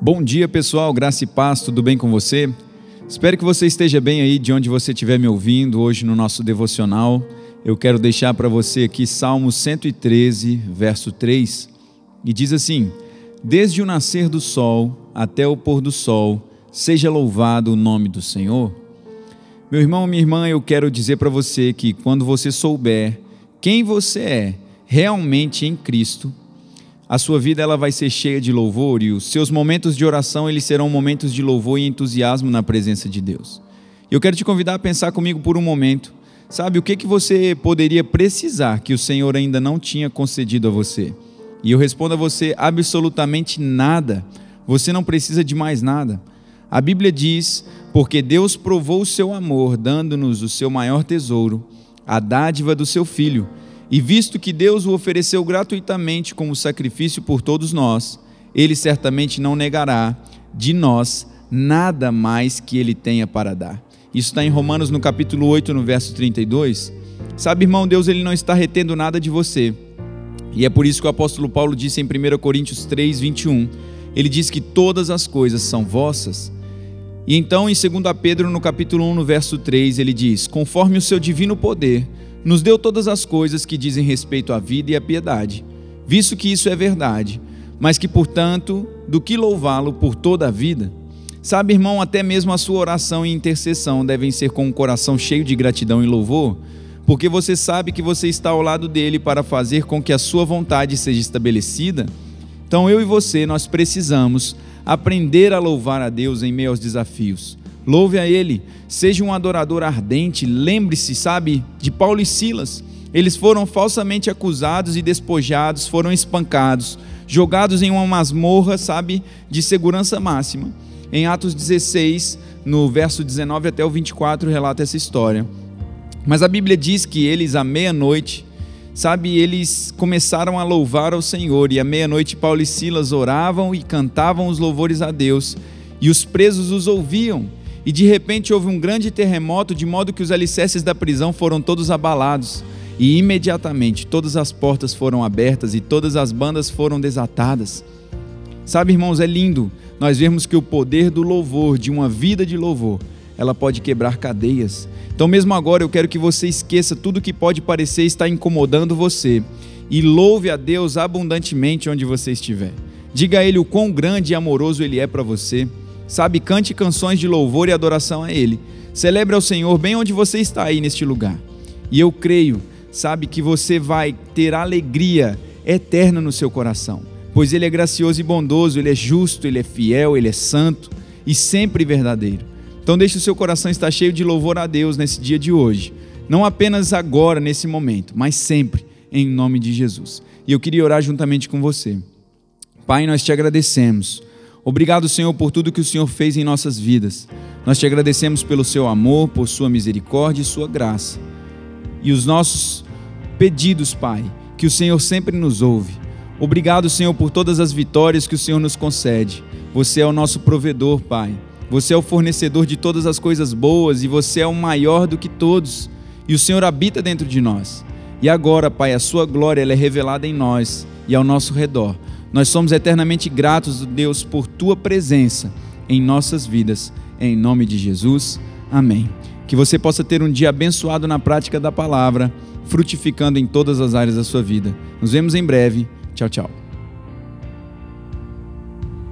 Bom dia, pessoal. Graça e paz, tudo bem com você? Espero que você esteja bem aí de onde você estiver me ouvindo hoje no nosso devocional. Eu quero deixar para você aqui Salmo 113, verso 3, e diz assim: Desde o nascer do sol até o pôr do sol, seja louvado o nome do Senhor. Meu irmão, minha irmã, eu quero dizer para você que quando você souber quem você é realmente em Cristo, a sua vida ela vai ser cheia de louvor e os seus momentos de oração eles serão momentos de louvor e entusiasmo na presença de Deus. Eu quero te convidar a pensar comigo por um momento. Sabe o que que você poderia precisar que o Senhor ainda não tinha concedido a você? E eu respondo a você absolutamente nada. Você não precisa de mais nada. A Bíblia diz: "Porque Deus provou o seu amor, dando-nos o seu maior tesouro, a dádiva do seu filho." E visto que Deus o ofereceu gratuitamente como sacrifício por todos nós, ele certamente não negará de nós nada mais que ele tenha para dar. Isso está em Romanos no capítulo 8, no verso 32. Sabe, irmão, Deus ele não está retendo nada de você. E é por isso que o apóstolo Paulo disse em 1 Coríntios 3, 21, ele diz que todas as coisas são vossas. E então em 2 Pedro no capítulo 1, no verso 3, ele diz: Conforme o seu divino poder, nos deu todas as coisas que dizem respeito à vida e à piedade, visto que isso é verdade, mas que, portanto, do que louvá-lo por toda a vida? Sabe, irmão, até mesmo a sua oração e intercessão devem ser com um coração cheio de gratidão e louvor, porque você sabe que você está ao lado dele para fazer com que a sua vontade seja estabelecida. Então, eu e você, nós precisamos aprender a louvar a Deus em meio aos desafios. Louve a Ele, seja um adorador ardente. Lembre-se, sabe, de Paulo e Silas. Eles foram falsamente acusados e despojados, foram espancados, jogados em uma masmorra, sabe, de segurança máxima. Em Atos 16, no verso 19 até o 24, relata essa história. Mas a Bíblia diz que eles, à meia-noite, sabe, eles começaram a louvar ao Senhor, e à meia-noite Paulo e Silas oravam e cantavam os louvores a Deus, e os presos os ouviam e de repente houve um grande terremoto, de modo que os alicerces da prisão foram todos abalados. E imediatamente todas as portas foram abertas e todas as bandas foram desatadas. Sabe, irmãos, é lindo nós vemos que o poder do louvor, de uma vida de louvor, ela pode quebrar cadeias. Então, mesmo agora, eu quero que você esqueça tudo que pode parecer estar incomodando você e louve a Deus abundantemente onde você estiver. Diga a Ele o quão grande e amoroso Ele é para você. Sabe, cante canções de louvor e adoração a Ele. Celebre ao Senhor bem onde você está aí neste lugar. E eu creio, sabe, que você vai ter alegria eterna no seu coração, pois Ele é gracioso e bondoso, Ele é justo, Ele é fiel, Ele é santo e sempre verdadeiro. Então deixe o seu coração estar cheio de louvor a Deus nesse dia de hoje. Não apenas agora, nesse momento, mas sempre, em nome de Jesus. E eu queria orar juntamente com você. Pai, nós te agradecemos Obrigado, Senhor, por tudo que o Senhor fez em nossas vidas. Nós te agradecemos pelo seu amor, por sua misericórdia e sua graça. E os nossos pedidos, Pai, que o Senhor sempre nos ouve. Obrigado, Senhor, por todas as vitórias que o Senhor nos concede. Você é o nosso provedor, Pai. Você é o fornecedor de todas as coisas boas e você é o maior do que todos. E o Senhor habita dentro de nós. E agora, Pai, a sua glória é revelada em nós e ao nosso redor. Nós somos eternamente gratos, Deus, por tua presença em nossas vidas. Em nome de Jesus. Amém. Que você possa ter um dia abençoado na prática da palavra, frutificando em todas as áreas da sua vida. Nos vemos em breve. Tchau, tchau.